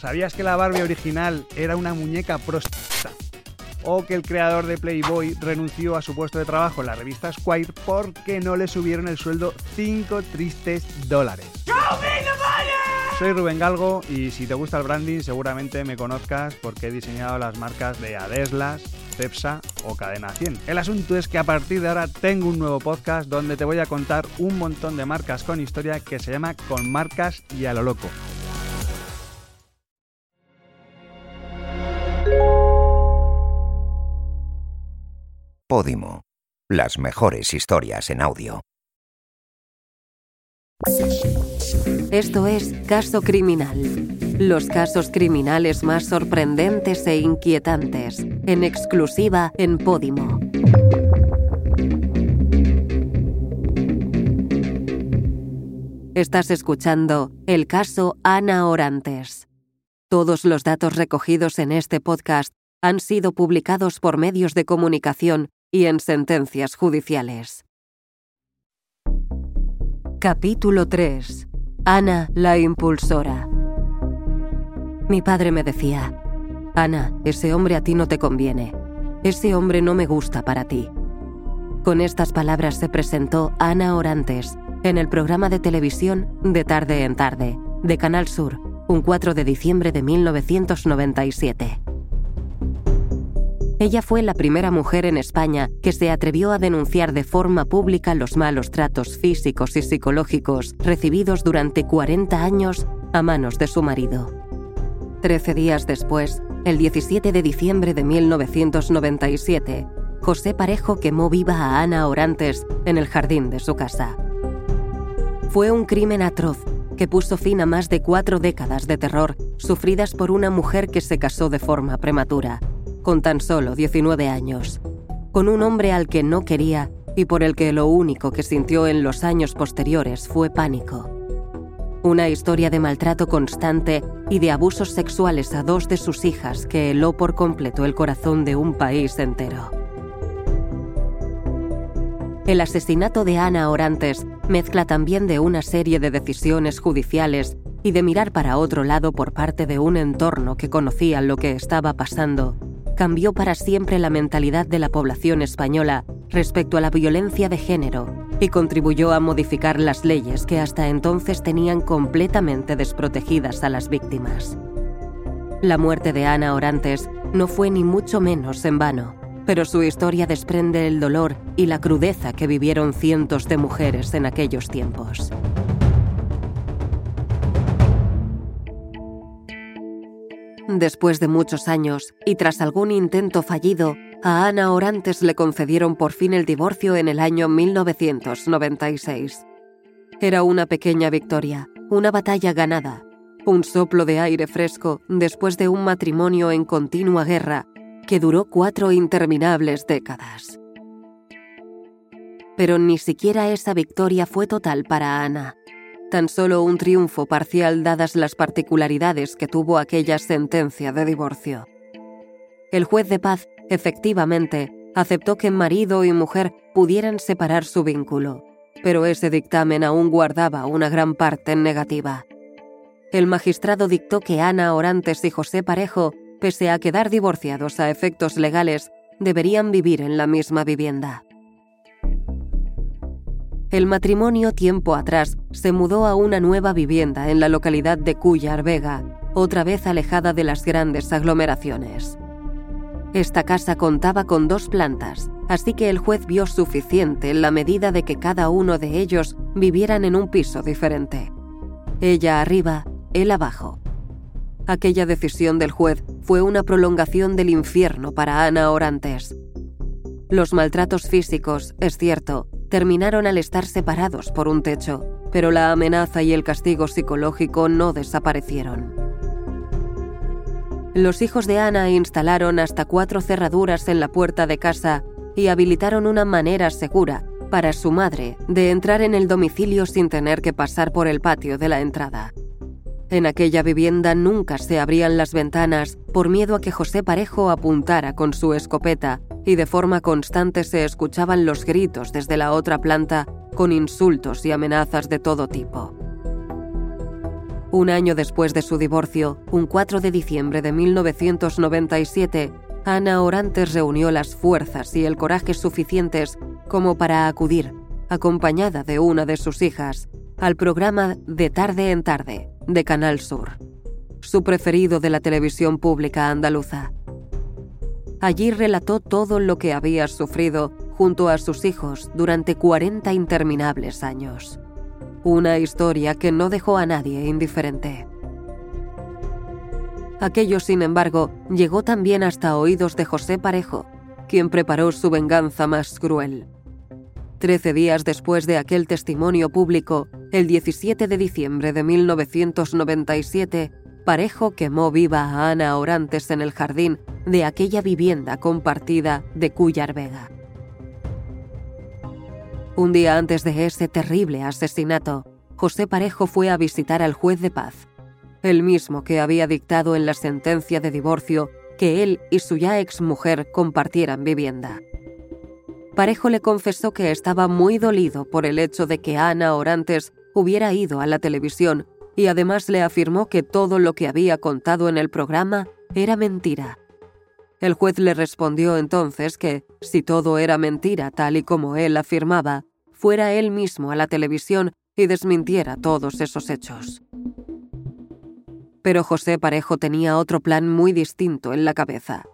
¿Sabías que la Barbie original era una muñeca prostituta? O que el creador de Playboy renunció a su puesto de trabajo en la revista Squire porque no le subieron el sueldo 5 tristes dólares. Soy Rubén Galgo y si te gusta el branding seguramente me conozcas porque he diseñado las marcas de Adeslas, Cepsa o Cadena 100. El asunto es que a partir de ahora tengo un nuevo podcast donde te voy a contar un montón de marcas con historia que se llama Con Marcas y a lo Loco. Podimo. Las mejores historias en audio. Esto es Caso Criminal. Los casos criminales más sorprendentes e inquietantes, en exclusiva en Podimo. Estás escuchando el caso Ana Orantes. Todos los datos recogidos en este podcast han sido publicados por medios de comunicación y en sentencias judiciales. Capítulo 3. Ana la impulsora. Mi padre me decía, Ana, ese hombre a ti no te conviene. Ese hombre no me gusta para ti. Con estas palabras se presentó Ana Orantes en el programa de televisión De tarde en tarde, de Canal Sur, un 4 de diciembre de 1997. Ella fue la primera mujer en España que se atrevió a denunciar de forma pública los malos tratos físicos y psicológicos recibidos durante 40 años a manos de su marido. Trece días después, el 17 de diciembre de 1997, José Parejo quemó viva a Ana Orantes en el jardín de su casa. Fue un crimen atroz que puso fin a más de cuatro décadas de terror sufridas por una mujer que se casó de forma prematura con tan solo 19 años, con un hombre al que no quería y por el que lo único que sintió en los años posteriores fue pánico. Una historia de maltrato constante y de abusos sexuales a dos de sus hijas que heló por completo el corazón de un país entero. El asesinato de Ana Orantes mezcla también de una serie de decisiones judiciales y de mirar para otro lado por parte de un entorno que conocía lo que estaba pasando cambió para siempre la mentalidad de la población española respecto a la violencia de género y contribuyó a modificar las leyes que hasta entonces tenían completamente desprotegidas a las víctimas. La muerte de Ana Orantes no fue ni mucho menos en vano, pero su historia desprende el dolor y la crudeza que vivieron cientos de mujeres en aquellos tiempos. Después de muchos años, y tras algún intento fallido, a Ana Orantes le concedieron por fin el divorcio en el año 1996. Era una pequeña victoria, una batalla ganada, un soplo de aire fresco después de un matrimonio en continua guerra que duró cuatro interminables décadas. Pero ni siquiera esa victoria fue total para Ana tan solo un triunfo parcial dadas las particularidades que tuvo aquella sentencia de divorcio. El juez de paz, efectivamente, aceptó que marido y mujer pudieran separar su vínculo, pero ese dictamen aún guardaba una gran parte negativa. El magistrado dictó que Ana Orantes y José Parejo, pese a quedar divorciados a efectos legales, deberían vivir en la misma vivienda. El matrimonio tiempo atrás se mudó a una nueva vivienda en la localidad de Cuyar Vega, otra vez alejada de las grandes aglomeraciones. Esta casa contaba con dos plantas, así que el juez vio suficiente en la medida de que cada uno de ellos vivieran en un piso diferente. Ella arriba, él abajo. Aquella decisión del juez fue una prolongación del infierno para Ana Orantes. Los maltratos físicos, es cierto, terminaron al estar separados por un techo, pero la amenaza y el castigo psicológico no desaparecieron. Los hijos de Ana instalaron hasta cuatro cerraduras en la puerta de casa y habilitaron una manera segura para su madre de entrar en el domicilio sin tener que pasar por el patio de la entrada. En aquella vivienda nunca se abrían las ventanas por miedo a que José Parejo apuntara con su escopeta y de forma constante se escuchaban los gritos desde la otra planta con insultos y amenazas de todo tipo. Un año después de su divorcio, un 4 de diciembre de 1997, Ana Orantes reunió las fuerzas y el coraje suficientes como para acudir, acompañada de una de sus hijas, al programa De tarde en tarde de Canal Sur, su preferido de la televisión pública andaluza. Allí relató todo lo que había sufrido junto a sus hijos durante 40 interminables años. Una historia que no dejó a nadie indiferente. Aquello, sin embargo, llegó también hasta oídos de José Parejo, quien preparó su venganza más cruel. Trece días después de aquel testimonio público, el 17 de diciembre de 1997, Parejo quemó viva a Ana Orantes en el jardín de aquella vivienda compartida de Cuyar Vega. Un día antes de ese terrible asesinato, José Parejo fue a visitar al juez de paz, el mismo que había dictado en la sentencia de divorcio que él y su ya exmujer compartieran vivienda. Parejo le confesó que estaba muy dolido por el hecho de que Ana Orantes hubiera ido a la televisión y además le afirmó que todo lo que había contado en el programa era mentira. El juez le respondió entonces que, si todo era mentira tal y como él afirmaba, fuera él mismo a la televisión y desmintiera todos esos hechos. Pero José Parejo tenía otro plan muy distinto en la cabeza.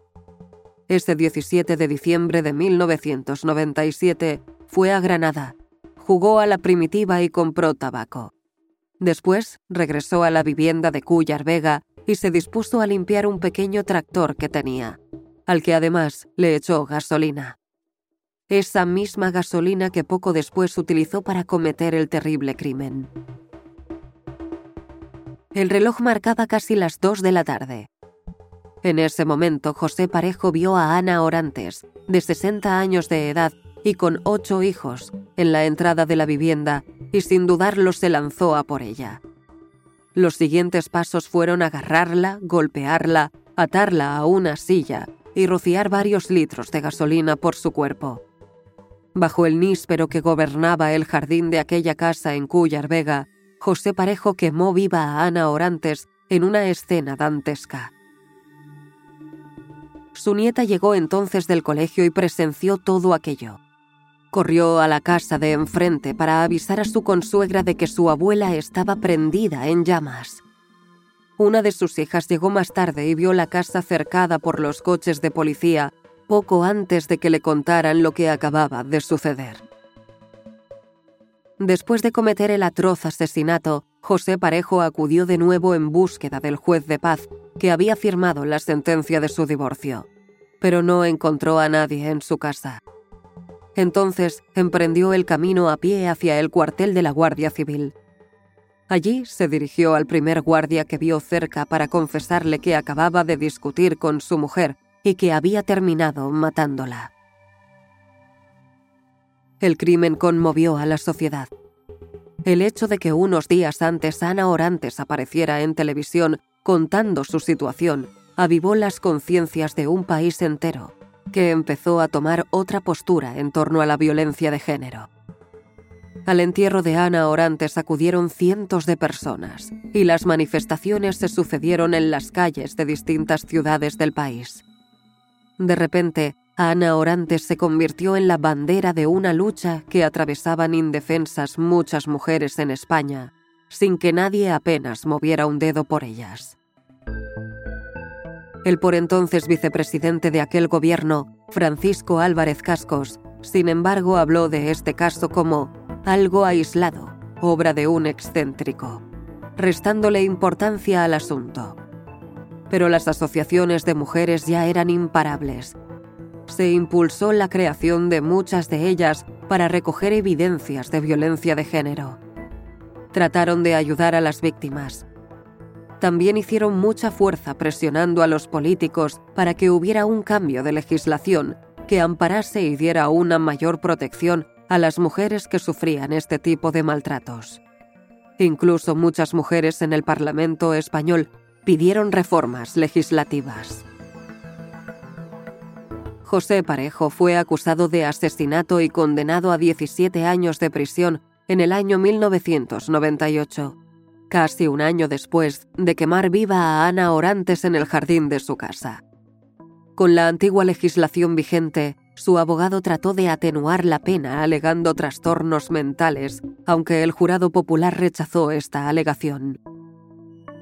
Ese 17 de diciembre de 1997 fue a Granada, jugó a la primitiva y compró tabaco. Después regresó a la vivienda de Cuyar Vega y se dispuso a limpiar un pequeño tractor que tenía, al que además le echó gasolina. Esa misma gasolina que poco después utilizó para cometer el terrible crimen. El reloj marcaba casi las dos de la tarde. En ese momento, José Parejo vio a Ana Orantes, de 60 años de edad y con ocho hijos, en la entrada de la vivienda y sin dudarlo se lanzó a por ella. Los siguientes pasos fueron agarrarla, golpearla, atarla a una silla y rociar varios litros de gasolina por su cuerpo. Bajo el níspero que gobernaba el jardín de aquella casa en Cuyar Vega, José Parejo quemó viva a Ana Orantes en una escena dantesca. Su nieta llegó entonces del colegio y presenció todo aquello. Corrió a la casa de enfrente para avisar a su consuegra de que su abuela estaba prendida en llamas. Una de sus hijas llegó más tarde y vio la casa cercada por los coches de policía poco antes de que le contaran lo que acababa de suceder. Después de cometer el atroz asesinato, José Parejo acudió de nuevo en búsqueda del juez de paz que había firmado la sentencia de su divorcio, pero no encontró a nadie en su casa. Entonces emprendió el camino a pie hacia el cuartel de la Guardia Civil. Allí se dirigió al primer guardia que vio cerca para confesarle que acababa de discutir con su mujer y que había terminado matándola. El crimen conmovió a la sociedad. El hecho de que unos días antes Ana Orantes apareciera en televisión contando su situación avivó las conciencias de un país entero, que empezó a tomar otra postura en torno a la violencia de género. Al entierro de Ana Orantes acudieron cientos de personas y las manifestaciones se sucedieron en las calles de distintas ciudades del país. De repente, Ana Orantes se convirtió en la bandera de una lucha que atravesaban indefensas muchas mujeres en España, sin que nadie apenas moviera un dedo por ellas. El por entonces vicepresidente de aquel gobierno, Francisco Álvarez Cascos, sin embargo habló de este caso como algo aislado, obra de un excéntrico, restándole importancia al asunto. Pero las asociaciones de mujeres ya eran imparables se impulsó la creación de muchas de ellas para recoger evidencias de violencia de género. Trataron de ayudar a las víctimas. También hicieron mucha fuerza presionando a los políticos para que hubiera un cambio de legislación que amparase y diera una mayor protección a las mujeres que sufrían este tipo de maltratos. Incluso muchas mujeres en el Parlamento español pidieron reformas legislativas. José Parejo fue acusado de asesinato y condenado a 17 años de prisión en el año 1998. Casi un año después de quemar viva a Ana Orantes en el jardín de su casa. Con la antigua legislación vigente, su abogado trató de atenuar la pena alegando trastornos mentales, aunque el jurado popular rechazó esta alegación.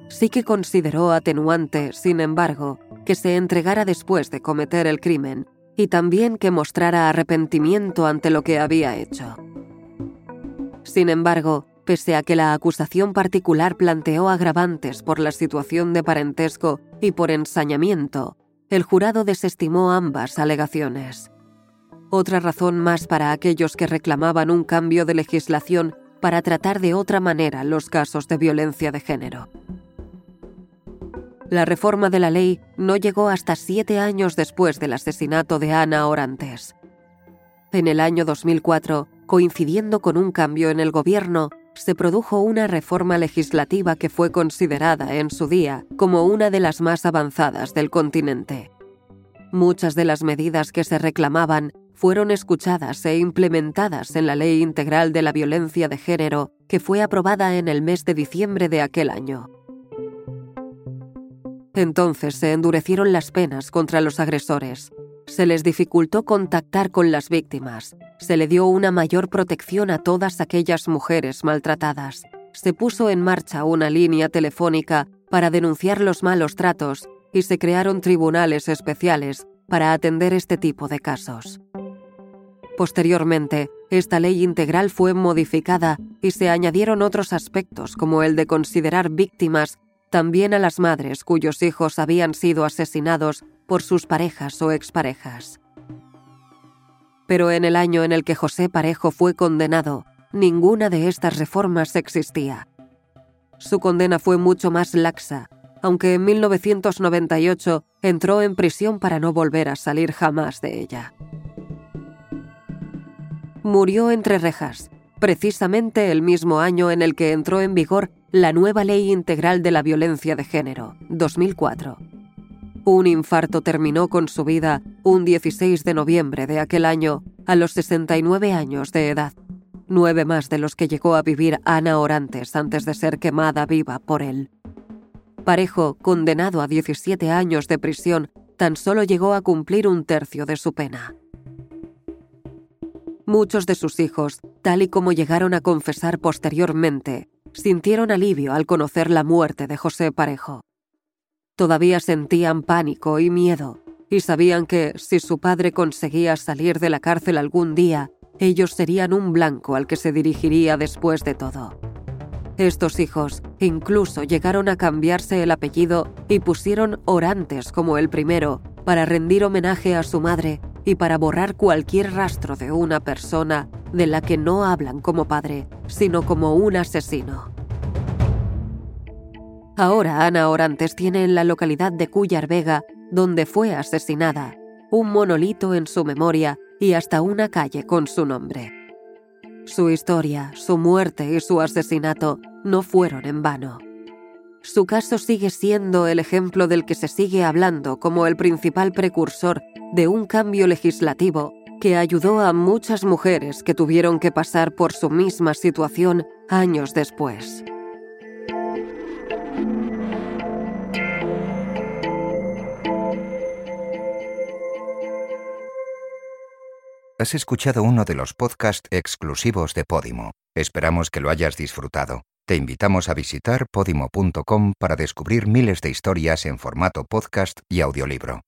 Sí que consideró atenuante, sin embargo, que se entregara después de cometer el crimen y también que mostrara arrepentimiento ante lo que había hecho. Sin embargo, pese a que la acusación particular planteó agravantes por la situación de parentesco y por ensañamiento, el jurado desestimó ambas alegaciones. Otra razón más para aquellos que reclamaban un cambio de legislación para tratar de otra manera los casos de violencia de género. La reforma de la ley no llegó hasta siete años después del asesinato de Ana Orantes. En el año 2004, coincidiendo con un cambio en el gobierno, se produjo una reforma legislativa que fue considerada en su día como una de las más avanzadas del continente. Muchas de las medidas que se reclamaban fueron escuchadas e implementadas en la Ley Integral de la Violencia de Género, que fue aprobada en el mes de diciembre de aquel año. Entonces se endurecieron las penas contra los agresores, se les dificultó contactar con las víctimas, se le dio una mayor protección a todas aquellas mujeres maltratadas, se puso en marcha una línea telefónica para denunciar los malos tratos y se crearon tribunales especiales para atender este tipo de casos. Posteriormente, esta ley integral fue modificada y se añadieron otros aspectos como el de considerar víctimas también a las madres cuyos hijos habían sido asesinados por sus parejas o exparejas. Pero en el año en el que José Parejo fue condenado, ninguna de estas reformas existía. Su condena fue mucho más laxa, aunque en 1998 entró en prisión para no volver a salir jamás de ella. Murió entre rejas, precisamente el mismo año en el que entró en vigor la nueva Ley Integral de la Violencia de Género, 2004. Un infarto terminó con su vida un 16 de noviembre de aquel año, a los 69 años de edad, nueve más de los que llegó a vivir Ana Orantes antes de ser quemada viva por él. Parejo, condenado a 17 años de prisión, tan solo llegó a cumplir un tercio de su pena. Muchos de sus hijos, tal y como llegaron a confesar posteriormente, sintieron alivio al conocer la muerte de José Parejo. Todavía sentían pánico y miedo, y sabían que si su padre conseguía salir de la cárcel algún día, ellos serían un blanco al que se dirigiría después de todo. Estos hijos incluso llegaron a cambiarse el apellido y pusieron Orantes como el primero para rendir homenaje a su madre y para borrar cualquier rastro de una persona de la que no hablan como padre, sino como un asesino. Ahora Ana Orantes tiene en la localidad de Cuyar Vega, donde fue asesinada, un monolito en su memoria y hasta una calle con su nombre. Su historia, su muerte y su asesinato no fueron en vano. Su caso sigue siendo el ejemplo del que se sigue hablando como el principal precursor de un cambio legislativo que ayudó a muchas mujeres que tuvieron que pasar por su misma situación años después. Has escuchado uno de los podcasts exclusivos de Podimo. Esperamos que lo hayas disfrutado. Te invitamos a visitar podimo.com para descubrir miles de historias en formato podcast y audiolibro.